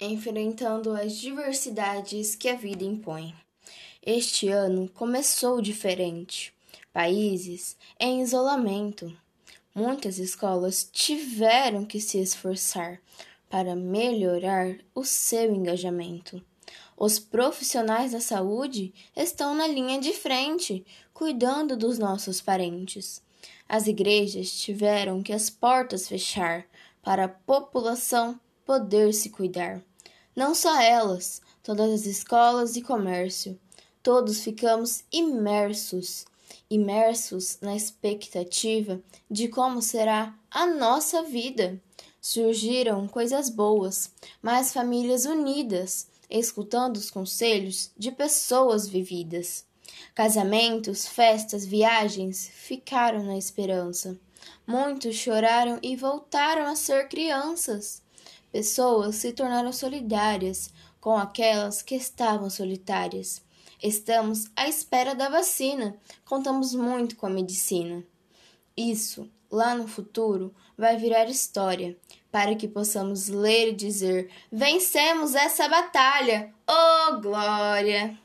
enfrentando as diversidades que a vida impõe. Este ano começou diferente. Países em isolamento. Muitas escolas tiveram que se esforçar para melhorar o seu engajamento. Os profissionais da saúde estão na linha de frente, cuidando dos nossos parentes. As igrejas tiveram que as portas fechar para a população poder se cuidar. Não só elas, todas as escolas e comércio. Todos ficamos imersos, imersos na expectativa de como será a nossa vida. Surgiram coisas boas, mas famílias unidas, escutando os conselhos de pessoas vividas. Casamentos, festas, viagens ficaram na esperança. Muitos choraram e voltaram a ser crianças. Pessoas se tornaram solidárias com aquelas que estavam solitárias. Estamos à espera da vacina. Contamos muito com a medicina. Isso, lá no futuro, vai virar história, para que possamos ler e dizer: vencemos essa batalha! Oh, glória!